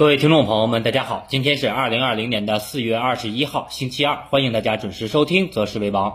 各位听众朋友们，大家好，今天是二零二零年的四月二十一号，星期二，欢迎大家准时收听《择时为王》。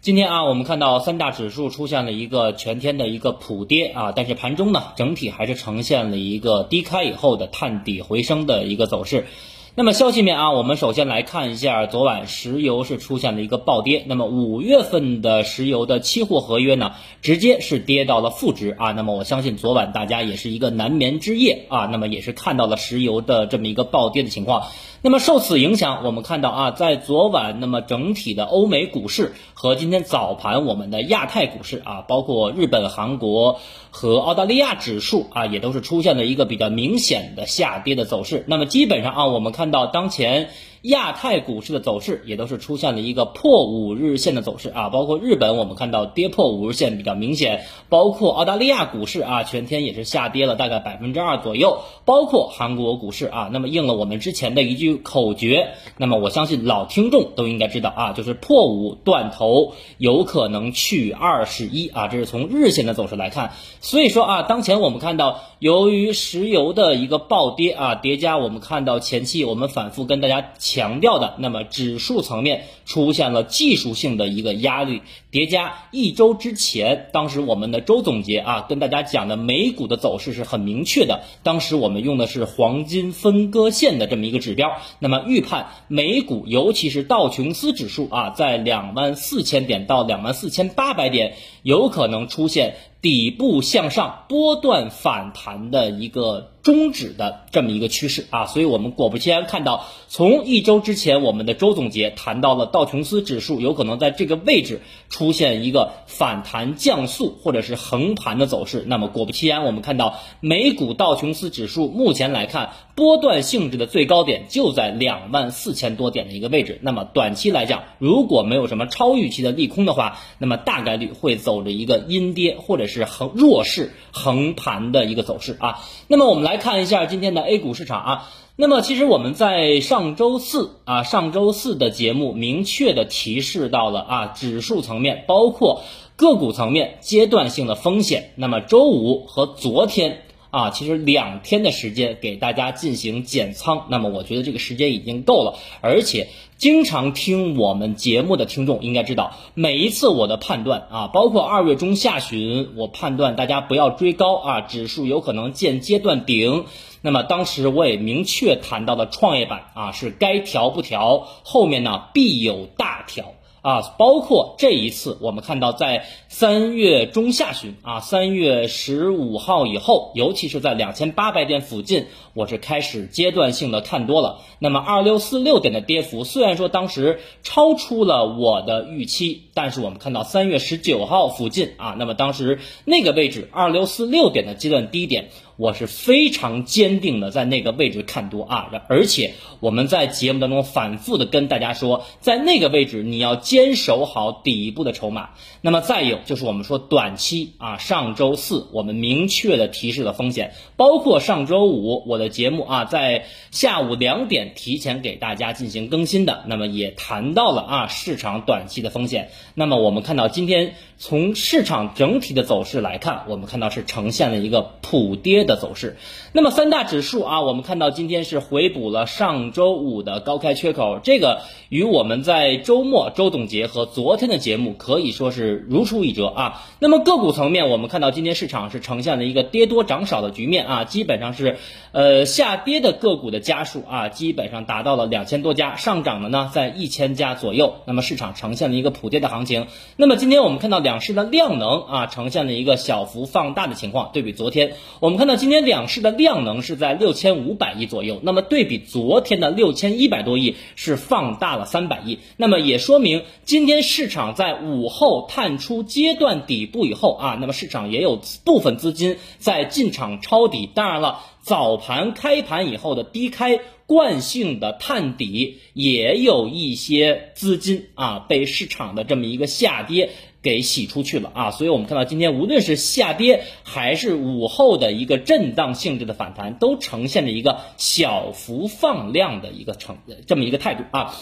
今天啊，我们看到三大指数出现了一个全天的一个普跌啊，但是盘中呢，整体还是呈现了一个低开以后的探底回升的一个走势。那么消息面啊，我们首先来看一下，昨晚石油是出现了一个暴跌。那么五月份的石油的期货合约呢，直接是跌到了负值啊。那么我相信昨晚大家也是一个难眠之夜啊。那么也是看到了石油的这么一个暴跌的情况。那么受此影响，我们看到啊，在昨晚，那么整体的欧美股市和今天早盘我们的亚太股市啊，包括日本、韩国和澳大利亚指数啊，也都是出现了一个比较明显的下跌的走势。那么基本上啊，我们看到当前。亚太股市的走势也都是出现了一个破五日线的走势啊，包括日本我们看到跌破五日线比较明显，包括澳大利亚股市啊全天也是下跌了大概百分之二左右，包括韩国股市啊，那么应了我们之前的一句口诀，那么我相信老听众都应该知道啊，就是破五断头有可能去二十一啊，这是从日线的走势来看，所以说啊，当前我们看到由于石油的一个暴跌啊，叠加我们看到前期我们反复跟大家。强调的，那么指数层面出现了技术性的一个压力叠加，一周之前，当时我们的周总结啊，跟大家讲的美股的走势是很明确的，当时我们用的是黄金分割线的这么一个指标，那么预判美股，尤其是道琼斯指数啊，在两万四千点到两万四千八百点，有可能出现底部向上波段反弹的一个。终止的这么一个趋势啊，所以我们果不其然看到，从一周之前我们的周总结谈到了道琼斯指数有可能在这个位置出现一个反弹降速或者是横盘的走势。那么果不其然，我们看到美股道琼斯指数目前来看，波段性质的最高点就在两万四千多点的一个位置。那么短期来讲，如果没有什么超预期的利空的话，那么大概率会走着一个阴跌或者是横弱势横盘的一个走势啊。那么我们来。来看一下今天的 A 股市场啊，那么其实我们在上周四啊，上周四的节目明确的提示到了啊，指数层面包括个股层面阶段性的风险。那么周五和昨天啊，其实两天的时间给大家进行减仓，那么我觉得这个时间已经够了，而且。经常听我们节目的听众应该知道，每一次我的判断啊，包括二月中下旬，我判断大家不要追高啊，指数有可能见阶段顶。那么当时我也明确谈到了创业板啊，是该调不调，后面呢必有大调。啊，包括这一次，我们看到在三月中下旬啊，三月十五号以后，尤其是在两千八百点附近，我是开始阶段性的看多了。那么二六四六点的跌幅，虽然说当时超出了我的预期，但是我们看到三月十九号附近啊，那么当时那个位置二六四六点的阶段低点。我是非常坚定的在那个位置看多啊，而且我们在节目当中反复的跟大家说，在那个位置你要坚守好底部的筹码。那么再有就是我们说短期啊，上周四我们明确的提示了风险，包括上周五我的节目啊，在下午两点提前给大家进行更新的，那么也谈到了啊市场短期的风险。那么我们看到今天从市场整体的走势来看，我们看到是呈现了一个普跌。的走势，那么三大指数啊，我们看到今天是回补了上周五的高开缺口，这个与我们在周末周总结和昨天的节目可以说是如出一辙啊。那么个股层面，我们看到今天市场是呈现了一个跌多涨少的局面啊，基本上是呃下跌的个股的家数啊，基本上达到了两千多家，上涨的呢在一千家左右。那么市场呈现了一个普跌的行情。那么今天我们看到两市的量能啊，呈现了一个小幅放大的情况，对比昨天，我们看到。今天两市的量量能是在六千五百亿左右，那么对比昨天的六千一百多亿是放大了三百亿，那么也说明今天市场在午后探出阶段底部以后啊，那么市场也有部分资金在进场抄底。当然了，早盘开盘以后的低开惯性的探底，也有一些资金啊被市场的这么一个下跌。给洗出去了啊，所以我们看到今天无论是下跌还是午后的一个震荡性质的反弹，都呈现了一个小幅放量的一个成这么一个态度啊。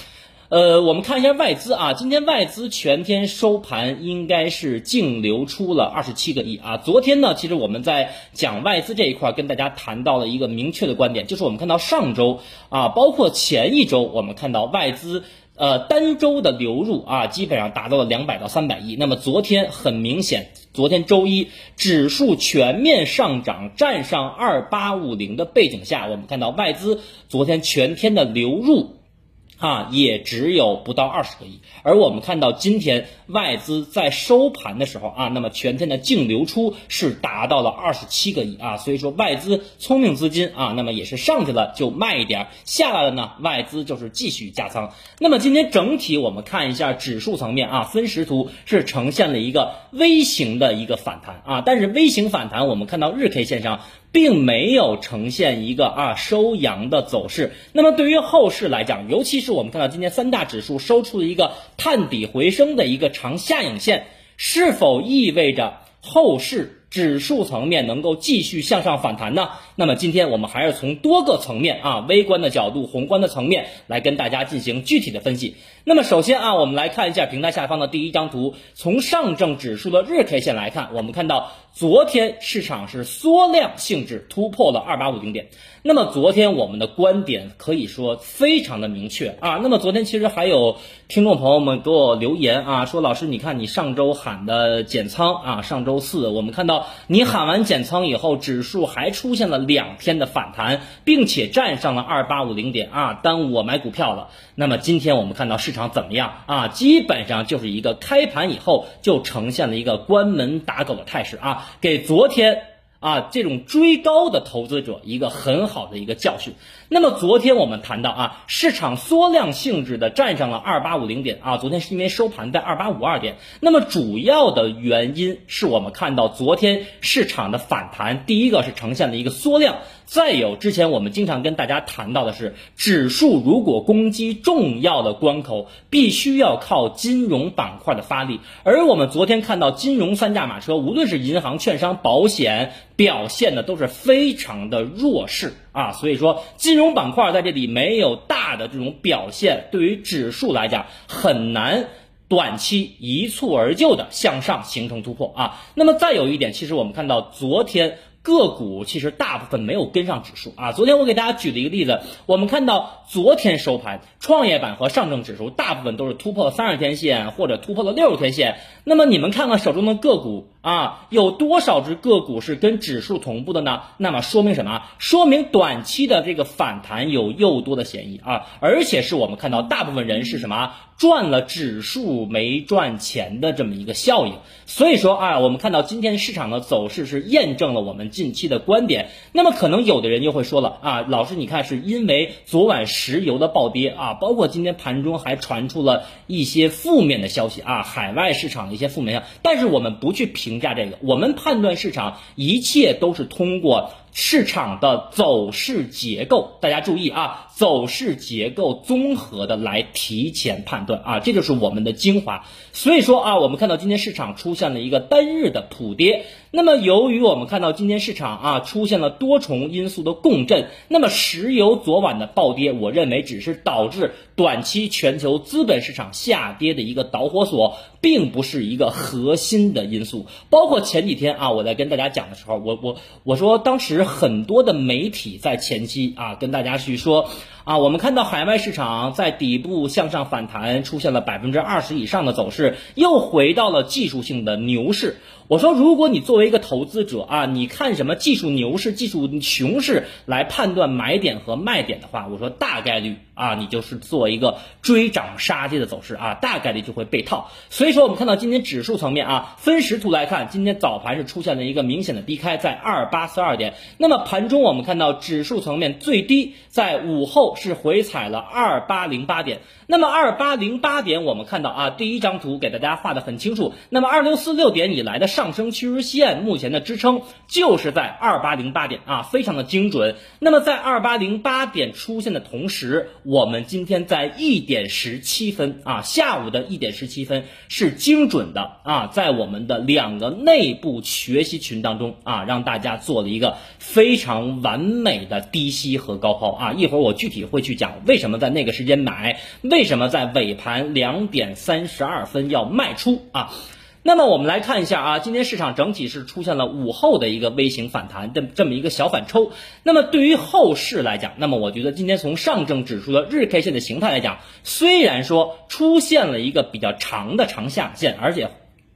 呃，我们看一下外资啊，今天外资全天收盘应该是净流出了二十七个亿啊。昨天呢，其实我们在讲外资这一块跟大家谈到了一个明确的观点，就是我们看到上周啊，包括前一周，我们看到外资呃单周的流入啊，基本上达到了两百到三百亿。那么昨天很明显，昨天周一指数全面上涨，站上二八五零的背景下，我们看到外资昨天全天的流入。啊，也只有不到二十个亿，而我们看到今天外资在收盘的时候啊，那么全天的净流出是达到了二十七个亿啊，所以说外资聪明资金啊，那么也是上去了就卖一点，下来了呢，外资就是继续加仓。那么今天整体我们看一下指数层面啊，分时图是呈现了一个微型的一个反弹啊，但是微型反弹我们看到日 K 线上。并没有呈现一个啊收阳的走势。那么对于后市来讲，尤其是我们看到今天三大指数收出了一个探底回升的一个长下影线，是否意味着后市？指数层面能够继续向上反弹呢？那么今天我们还是从多个层面啊，微观的角度、宏观的层面来跟大家进行具体的分析。那么首先啊，我们来看一下平台下方的第一张图，从上证指数的日 K 线来看，我们看到昨天市场是缩量性质突破了二八五零点。那么昨天我们的观点可以说非常的明确啊。那么昨天其实还有听众朋友们给我留言啊，说老师你看你上周喊的减仓啊，上周四我们看到。你喊完减仓以后，指数还出现了两天的反弹，并且站上了二八五零点啊，耽误我买股票了。那么今天我们看到市场怎么样啊？基本上就是一个开盘以后就呈现了一个关门打狗的态势啊，给昨天。啊，这种追高的投资者一个很好的一个教训。那么昨天我们谈到啊，市场缩量性质的站上了二八五零点啊，昨天是因为收盘在二八五二点。那么主要的原因是我们看到昨天市场的反弹，第一个是呈现了一个缩量。再有，之前我们经常跟大家谈到的是，指数如果攻击重要的关口，必须要靠金融板块的发力。而我们昨天看到金融三驾马车，无论是银行、券商、保险，表现的都是非常的弱势啊。所以说，金融板块在这里没有大的这种表现，对于指数来讲很难短期一蹴而就的向上形成突破啊。那么再有一点，其实我们看到昨天。个股其实大部分没有跟上指数啊。昨天我给大家举了一个例子，我们看到昨天收盘，创业板和上证指数大部分都是突破了三十天线或者突破了六十天线。那么你们看看手中的个股啊，有多少只个股是跟指数同步的呢？那么说明什么？说明短期的这个反弹有诱多的嫌疑啊，而且是我们看到大部分人是什么？赚了指数没赚钱的这么一个效应，所以说啊，我们看到今天市场的走势是验证了我们近期的观点。那么可能有的人就会说了啊，老师你看是因为昨晚石油的暴跌啊，包括今天盘中还传出了一些负面的消息啊，海外市场的一些负面消息。但是我们不去评评价这个，我们判断市场一切都是通过。市场的走势结构，大家注意啊，走势结构综合的来提前判断啊，这就是我们的精华。所以说啊，我们看到今天市场出现了一个单日的普跌。那么由于我们看到今天市场啊出现了多重因素的共振，那么石油昨晚的暴跌，我认为只是导致短期全球资本市场下跌的一个导火索，并不是一个核心的因素。包括前几天啊，我在跟大家讲的时候，我我我说当时。很多的媒体在前期啊，跟大家去说啊，我们看到海外市场在底部向上反弹，出现了百分之二十以上的走势，又回到了技术性的牛市。我说，如果你作为一个投资者啊，你看什么技术牛市、技术熊市来判断买点和卖点的话，我说大概率啊，你就是做一个追涨杀跌的走势啊，大概率就会被套。所以说，我们看到今天指数层面啊，分时图来看，今天早盘是出现了一个明显的低开，在二八四二点。那么盘中我们看到指数层面最低在午后是回踩了二八零八点。那么二八零八点，我们看到啊，第一张图给大家画的很清楚。那么二六四六点以来的上上升趋势线，目前的支撑就是在二八零八点啊，非常的精准。那么在二八零八点出现的同时，我们今天在一点十七分啊，下午的一点十七分是精准的啊，在我们的两个内部学习群当中啊，让大家做了一个非常完美的低吸和高抛啊。一会儿我具体会去讲为什么在那个时间买，为什么在尾盘两点三十二分要卖出啊。那么我们来看一下啊，今天市场整体是出现了午后的一个微型反弹的这么一个小反抽。那么对于后市来讲，那么我觉得今天从上证指数的日 K 线的形态来讲，虽然说出现了一个比较长的长下影线，而且。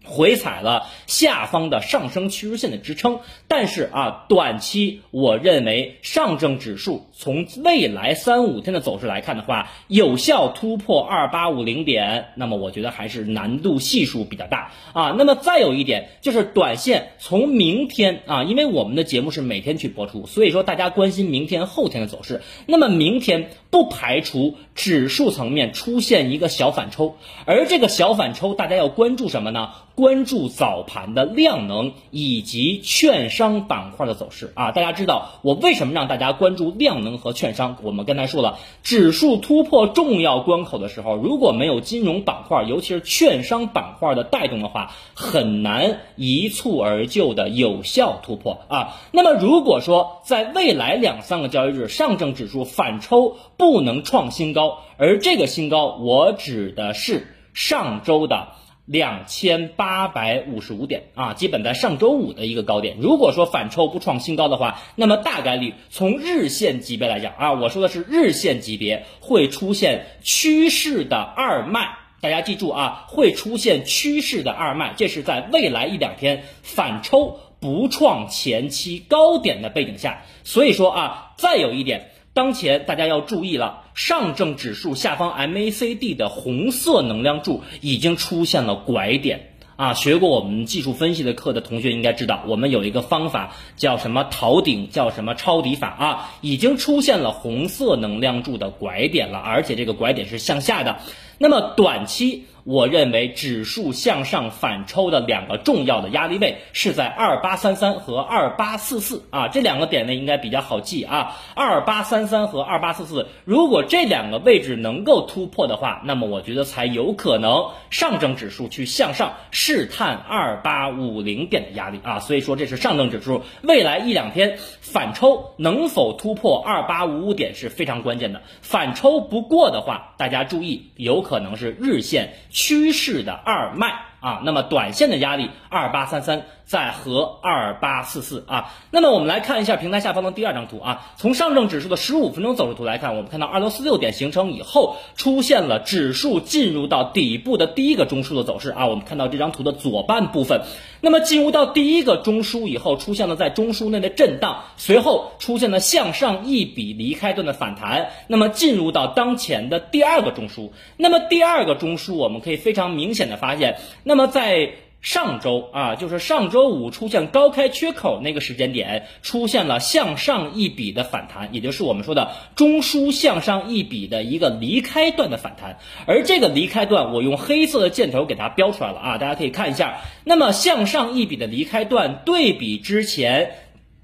回踩了下方的上升趋势线的支撑，但是啊，短期我认为上证指数从未来三五天的走势来看的话，有效突破二八五零点，那么我觉得还是难度系数比较大啊。那么再有一点就是短线从明天啊，因为我们的节目是每天去播出，所以说大家关心明天后天的走势，那么明天不排除指数层面出现一个小反抽，而这个小反抽大家要关注什么呢？关注早盘的量能以及券商板块的走势啊！大家知道我为什么让大家关注量能和券商？我们刚才说了，指数突破重要关口的时候，如果没有金融板块，尤其是券商板块的带动的话，很难一蹴而就的有效突破啊！那么如果说在未来两三个交易日，上证指数反抽不能创新高，而这个新高我指的是上周的。两千八百五十五点啊，基本在上周五的一个高点。如果说反抽不创新高的话，那么大概率从日线级别来讲啊，我说的是日线级别会出现趋势的二卖。大家记住啊，会出现趋势的二卖，这是在未来一两天反抽不创前期高点的背景下。所以说啊，再有一点。当前大家要注意了，上证指数下方 MACD 的红色能量柱已经出现了拐点啊！学过我们技术分析的课的同学应该知道，我们有一个方法叫什么逃顶，叫什么抄底法啊，已经出现了红色能量柱的拐点了，而且这个拐点是向下的。那么短期。我认为指数向上反抽的两个重要的压力位是在二八三三和二八四四啊，这两个点位应该比较好记啊。二八三三和二八四四，如果这两个位置能够突破的话，那么我觉得才有可能上证指数去向上试探二八五零点的压力啊。所以说这是上证指数未来一两天反抽能否突破二八五五点是非常关键的。反抽不过的话，大家注意，有可能是日线。趋势的二脉。啊，那么短线的压力二八三三。在和二八四四啊，那么我们来看一下平台下方的第二张图啊。从上证指数的十五分钟走势图来看，我们看到二六四六点形成以后，出现了指数进入到底部的第一个中枢的走势啊。我们看到这张图的左半部分，那么进入到第一个中枢以后，出现了在中枢内的震荡，随后出现了向上一笔离开段的反弹，那么进入到当前的第二个中枢。那么第二个中枢，我们可以非常明显的发现，那么在上周啊，就是上周五出现高开缺口那个时间点，出现了向上一笔的反弹，也就是我们说的中枢向上一笔的一个离开段的反弹。而这个离开段，我用黑色的箭头给它标出来了啊，大家可以看一下。那么向上一笔的离开段，对比之前。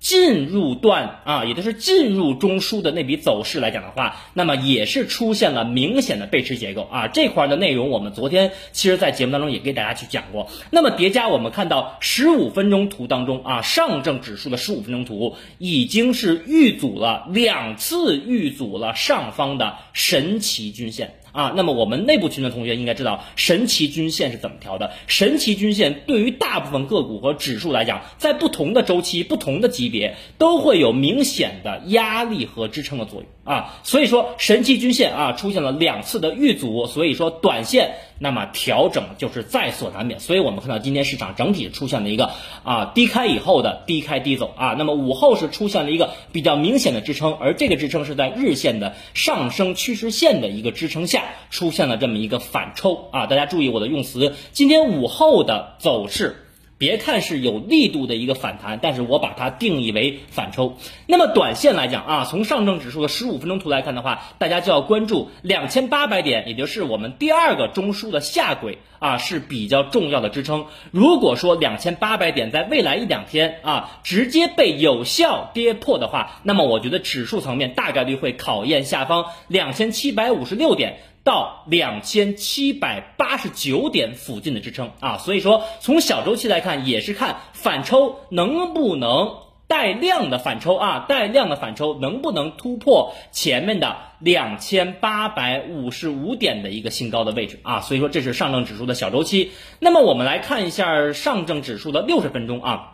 进入段啊，也就是进入中枢的那笔走势来讲的话，那么也是出现了明显的背驰结构啊。这块的内容我们昨天其实在节目当中也给大家去讲过。那么叠加我们看到十五分钟图当中啊，上证指数的十五分钟图已经是遇阻了两次，遇阻了上方的神奇均线。啊，那么我们内部群的同学应该知道神奇均线是怎么调的。神奇均线对于大部分个股和指数来讲，在不同的周期、不同的级别，都会有明显的压力和支撑的作用啊。所以说，神奇均线啊出现了两次的遇阻，所以说短线。那么调整就是在所难免，所以我们看到今天市场整体出现了一个啊低开以后的低开低走啊，那么午后是出现了一个比较明显的支撑，而这个支撑是在日线的上升趋势线的一个支撑下出现了这么一个反抽啊，大家注意我的用词，今天午后的走势。别看是有力度的一个反弹，但是我把它定义为反抽。那么短线来讲啊，从上证指数的十五分钟图来看的话，大家就要关注两千八百点，也就是我们第二个中枢的下轨啊，是比较重要的支撑。如果说两千八百点在未来一两天啊，直接被有效跌破的话，那么我觉得指数层面大概率会考验下方两千七百五十六点。到两千七百八十九点附近的支撑啊，所以说从小周期来看，也是看反抽能不能。带量的反抽啊，带量的反抽能不能突破前面的两千八百五十五点的一个新高的位置啊？所以说这是上证指数的小周期。那么我们来看一下上证指数的六十分钟啊。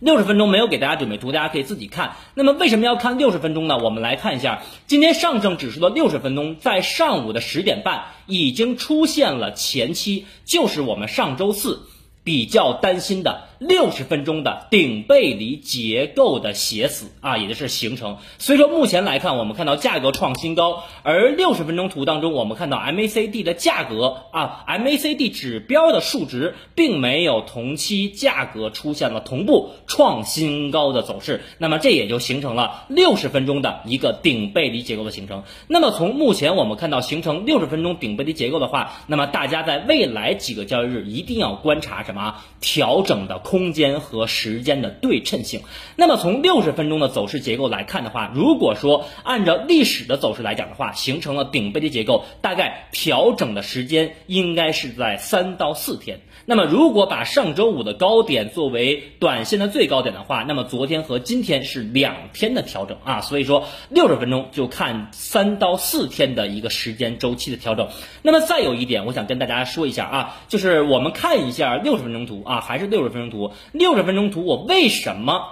六十分钟没有给大家准备图，大家可以自己看。那么为什么要看六十分钟呢？我们来看一下，今天上证指数的六十分钟在上午的十点半已经出现了前期，就是我们上周四比较担心的。六十分钟的顶背离结构的写死啊，也就是形成。所以说目前来看，我们看到价格创新高，而六十分钟图当中，我们看到 MACD 的价格啊，MACD 指标的数值并没有同期价格出现了同步创新高的走势，那么这也就形成了六十分钟的一个顶背离结构的形成。那么从目前我们看到形成六十分钟顶背离结构的话，那么大家在未来几个交易日一定要观察什么调整的。空间和时间的对称性。那么从六十分钟的走势结构来看的话，如果说按照历史的走势来讲的话，形成了顶背离结构，大概调整的时间应该是在三到四天。那么如果把上周五的高点作为短线的最高点的话，那么昨天和今天是两天的调整啊。所以说六十分钟就看三到四天的一个时间周期的调整。那么再有一点，我想跟大家说一下啊，就是我们看一下六十分钟图啊，还是六十分钟图。六十分钟图，我为什么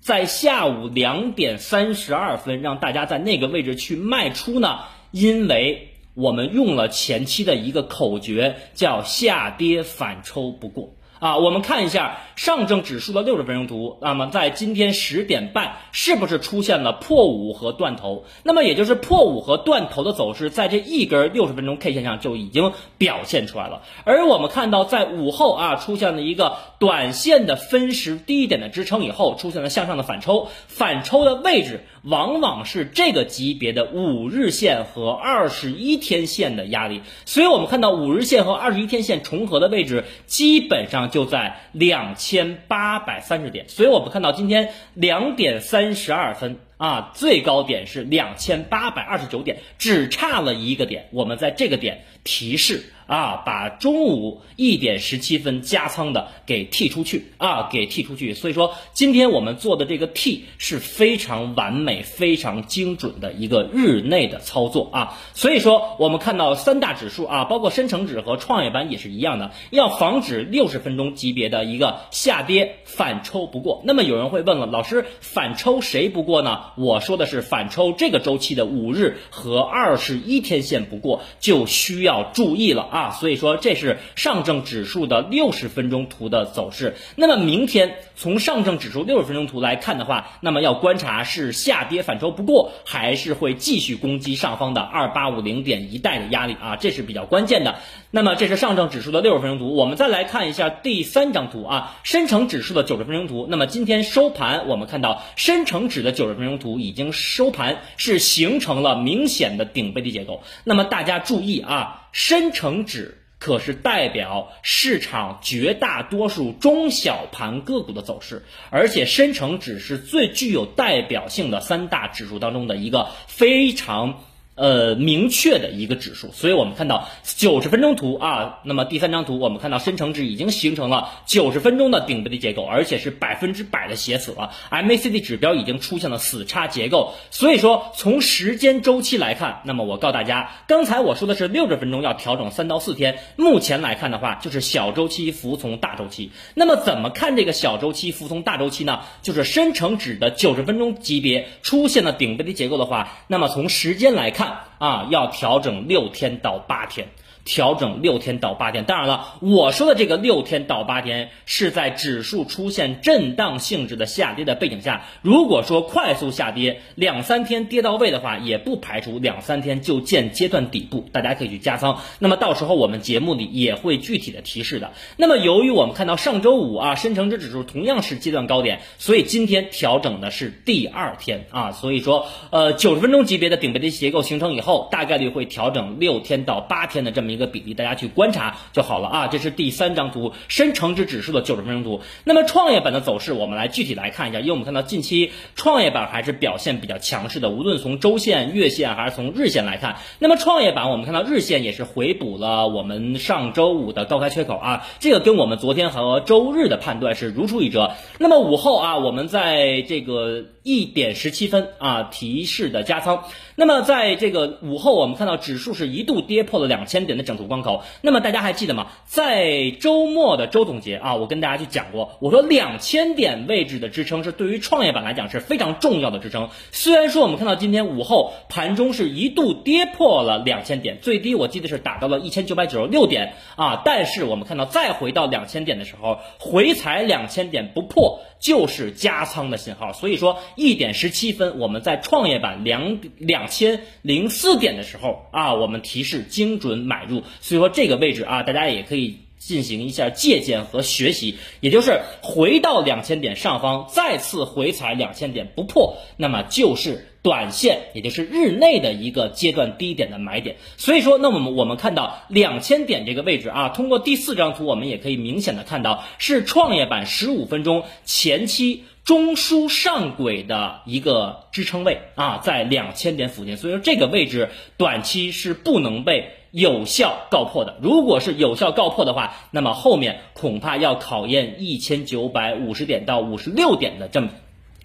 在下午两点三十二分让大家在那个位置去卖出呢？因为我们用了前期的一个口诀，叫下跌反抽不过。啊，我们看一下上证指数的六十分钟图。那么在今天十点半，是不是出现了破五和断头？那么也就是破五和断头的走势，在这一根六十分钟 K 线上就已经表现出来了。而我们看到，在午后啊，出现了一个短线的分时低点的支撑以后，出现了向上的反抽。反抽的位置往往是这个级别的五日线和二十一天线的压力。所以我们看到五日线和二十一天线重合的位置，基本上。就在两千八百三十点，所以我们看到今天两点三十二分啊，最高点是两千八百二十九点，只差了一个点，我们在这个点提示。啊，把中午一点十七分加仓的给剔出去啊，给剔出去。所以说，今天我们做的这个 T 是非常完美、非常精准的一个日内的操作啊。所以说，我们看到三大指数啊，包括深成指和创业板也是一样的，要防止六十分钟级别的一个下跌反抽不过。那么有人会问了，老师反抽谁不过呢？我说的是反抽这个周期的五日和二十一天线不过，就需要注意了啊。所以说这是上证指数的六十分钟图的走势。那么明天从上证指数六十分钟图来看的话，那么要观察是下跌反抽不过，还是会继续攻击上方的二八五零点一带的压力啊，这是比较关键的。那么这是上证指数的六十分钟图，我们再来看一下第三张图啊，深成指数的九十分钟图。那么今天收盘，我们看到深成指的九十分钟图已经收盘是形成了明显的顶背离结构。那么大家注意啊。深成指可是代表市场绝大多数中小盘个股的走势，而且深成指是最具有代表性的三大指数当中的一个非常。呃，明确的一个指数，所以我们看到九十分钟图啊，那么第三张图我们看到深成指已经形成了九十分钟的顶背离结构，而且是百分之百的写死了，MACD 指标已经出现了死叉结构，所以说从时间周期来看，那么我告诉大家，刚才我说的是六十分钟要调整三到四天，目前来看的话就是小周期服从大周期，那么怎么看这个小周期服从大周期呢？就是深成指的九十分钟级别出现了顶背离结构的话，那么从时间来看。啊，要调整六天到八天。调整六天到八天，当然了，我说的这个六天到八天是在指数出现震荡性质的下跌的背景下。如果说快速下跌两三天跌到位的话，也不排除两三天就见阶段底部，大家可以去加仓。那么到时候我们节目里也会具体的提示的。那么由于我们看到上周五啊，深成指指数同样是阶段高点，所以今天调整的是第二天啊，所以说呃九十分钟级别的顶背离结构形成以后，大概率会调整六天到八天的这么。一个比例，大家去观察就好了啊。这是第三张图，深成指指数的九十分钟图。那么创业板的走势，我们来具体来看一下，因为我们看到近期创业板还是表现比较强势的，无论从周线、月线还是从日线来看。那么创业板，我们看到日线也是回补了我们上周五的高开缺口啊，这个跟我们昨天和周日的判断是如出一辙。那么午后啊，我们在这个。一点十七分啊，提示的加仓。那么在这个午后，我们看到指数是一度跌破了两千点的整数关口。那么大家还记得吗？在周末的周总结啊，我跟大家去讲过，我说两千点位置的支撑是对于创业板来讲是非常重要的支撑。虽然说我们看到今天午后盘中是一度跌破了两千点，最低我记得是达到了一千九百九十六点啊，但是我们看到再回到两千点的时候，回踩两千点不破就是加仓的信号。所以说。一点十七分，我们在创业板两两千零四点的时候啊，我们提示精准买入，所以说这个位置啊，大家也可以进行一下借鉴和学习，也就是回到两千点上方，再次回踩两千点不破，那么就是短线，也就是日内的一个阶段低点的买点。所以说，那我们我们看到两千点这个位置啊，通过第四张图，我们也可以明显的看到是创业板十五分钟前期。中枢上轨的一个支撑位啊，在两千点附近，所以说这个位置短期是不能被有效告破的。如果是有效告破的话，那么后面恐怕要考验一千九百五十点到五十六点的这么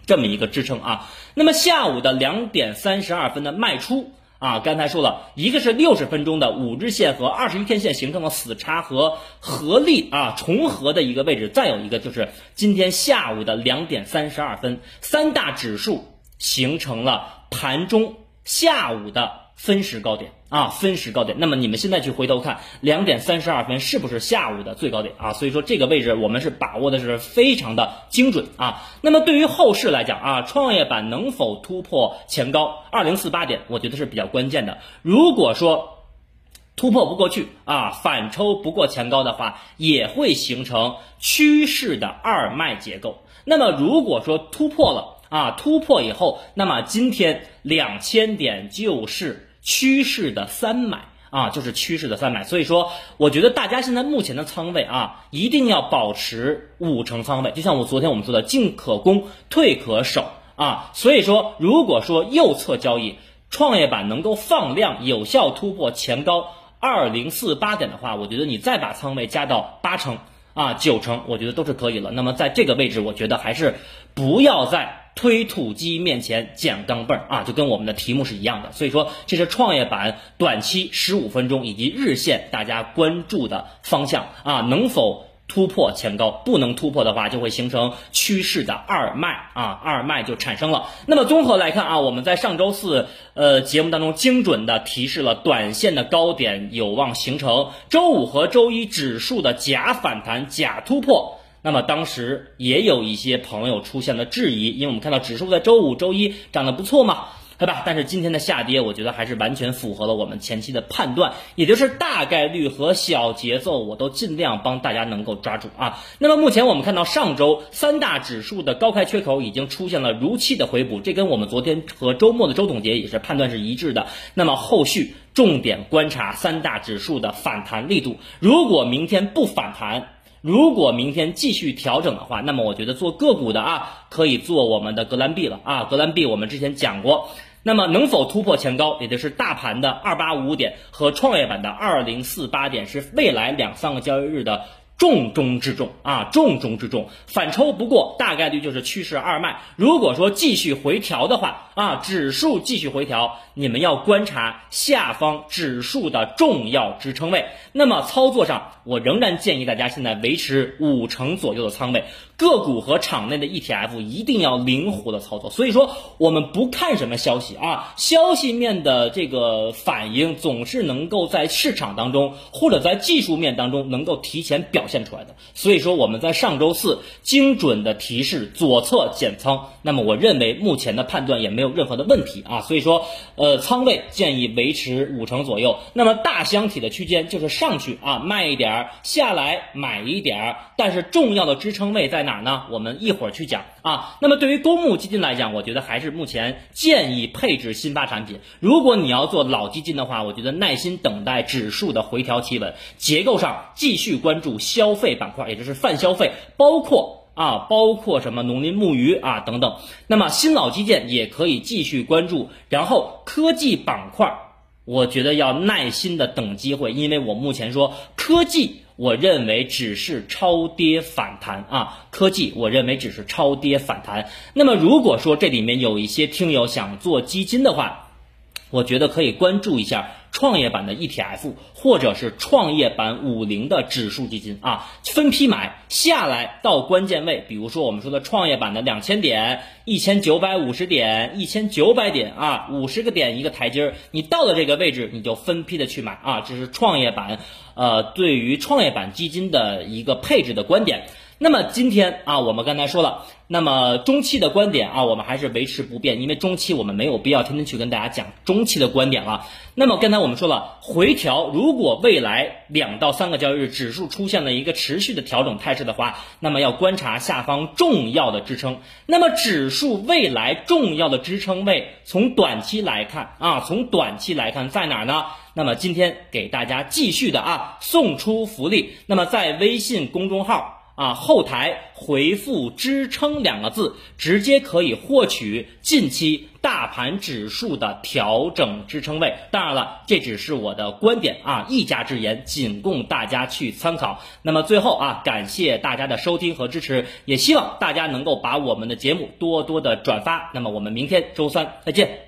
这么一个支撑啊。那么下午的两点三十二分的卖出。啊，刚才说了一个是六十分钟的五日线和二十一天线形成了死叉和合力啊重合的一个位置，再有一个就是今天下午的两点三十二分，三大指数形成了盘中下午的。分时高点啊，分时高点。那么你们现在去回头看，两点三十二分是不是下午的最高点啊？所以说这个位置我们是把握的是非常的精准啊。那么对于后市来讲啊，创业板能否突破前高二零四八点，我觉得是比较关键的。如果说突破不过去啊，反抽不过前高的话，也会形成趋势的二脉结构。那么如果说突破了啊，突破以后，那么今天两千点就是。趋势的三买啊，就是趋势的三买，所以说我觉得大家现在目前的仓位啊，一定要保持五成仓位，就像我昨天我们说的，进可攻，退可守啊。所以说，如果说右侧交易创业板能够放量，有效突破前高二零四八点的话，我觉得你再把仓位加到八成啊九成，我觉得都是可以了。那么在这个位置，我觉得还是不要再。推土机面前捡钢镚儿啊，就跟我们的题目是一样的。所以说，这是创业板短期十五分钟以及日线大家关注的方向啊，能否突破前高？不能突破的话，就会形成趋势的二脉啊，二脉就产生了。那么综合来看啊，我们在上周四呃节目当中精准的提示了短线的高点有望形成，周五和周一指数的假反弹、假突破。那么当时也有一些朋友出现了质疑，因为我们看到指数在周五、周一涨得不错嘛，对吧？但是今天的下跌，我觉得还是完全符合了我们前期的判断，也就是大概率和小节奏，我都尽量帮大家能够抓住啊。那么目前我们看到上周三大指数的高开缺口已经出现了如期的回补，这跟我们昨天和周末的周总结也是判断是一致的。那么后续重点观察三大指数的反弹力度，如果明天不反弹。如果明天继续调整的话，那么我觉得做个股的啊，可以做我们的格兰币了啊。格兰币我们之前讲过，那么能否突破前高，也就是大盘的二八五五点和创业板的二零四八点，是未来两三个交易日的。重中之重啊，重中之重，反抽不过，大概率就是趋势二脉。如果说继续回调的话啊，指数继续回调，你们要观察下方指数的重要支撑位。那么操作上，我仍然建议大家现在维持五成左右的仓位。个股和场内的 ETF 一定要灵活的操作。所以说，我们不看什么消息啊，消息面的这个反应总是能够在市场当中或者在技术面当中能够提前表。现出来的，所以说我们在上周四精准的提示左侧减仓。那么我认为目前的判断也没有任何的问题啊，所以说呃仓位建议维持五成左右。那么大箱体的区间就是上去啊卖一点儿，下来买一点儿，但是重要的支撑位在哪儿呢？我们一会儿去讲啊。那么对于公募基金来讲，我觉得还是目前建议配置新发产品。如果你要做老基金的话，我觉得耐心等待指数的回调企稳，结构上继续关注消费板块，也就是泛消费，包括。啊，包括什么农林牧渔啊等等，那么新老基建也可以继续关注，然后科技板块，我觉得要耐心的等机会，因为我目前说科技，我认为只是超跌反弹啊，科技我认为只是超跌反弹。那么如果说这里面有一些听友想做基金的话，我觉得可以关注一下创业板的 ETF，或者是创业板五零的指数基金啊，分批买下来到关键位，比如说我们说的创业板的两千点、一千九百五十点、一千九百点啊，五十个点一个台阶儿，你到了这个位置，你就分批的去买啊，这是创业板，呃，对于创业板基金的一个配置的观点。那么今天啊，我们刚才说了，那么中期的观点啊，我们还是维持不变，因为中期我们没有必要天天去跟大家讲中期的观点了。那么刚才我们说了，回调如果未来两到三个交易日指数出现了一个持续的调整态势的话，那么要观察下方重要的支撑。那么指数未来重要的支撑位，从短期来看啊，从短期来看在哪儿呢？那么今天给大家继续的啊送出福利，那么在微信公众号。啊，后台回复“支撑”两个字，直接可以获取近期大盘指数的调整支撑位。当然了，这只是我的观点啊，一家之言，仅供大家去参考。那么最后啊，感谢大家的收听和支持，也希望大家能够把我们的节目多多的转发。那么我们明天周三再见。